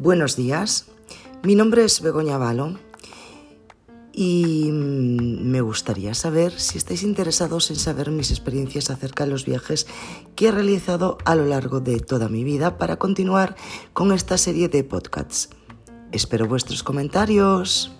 Buenos días, mi nombre es Begoña Valo y mm, me gustaría saber si estáis interesados en saber mis experiencias acerca de los viajes que he realizado a lo largo de toda mi vida para continuar con esta serie de podcasts. Espero vuestros comentarios.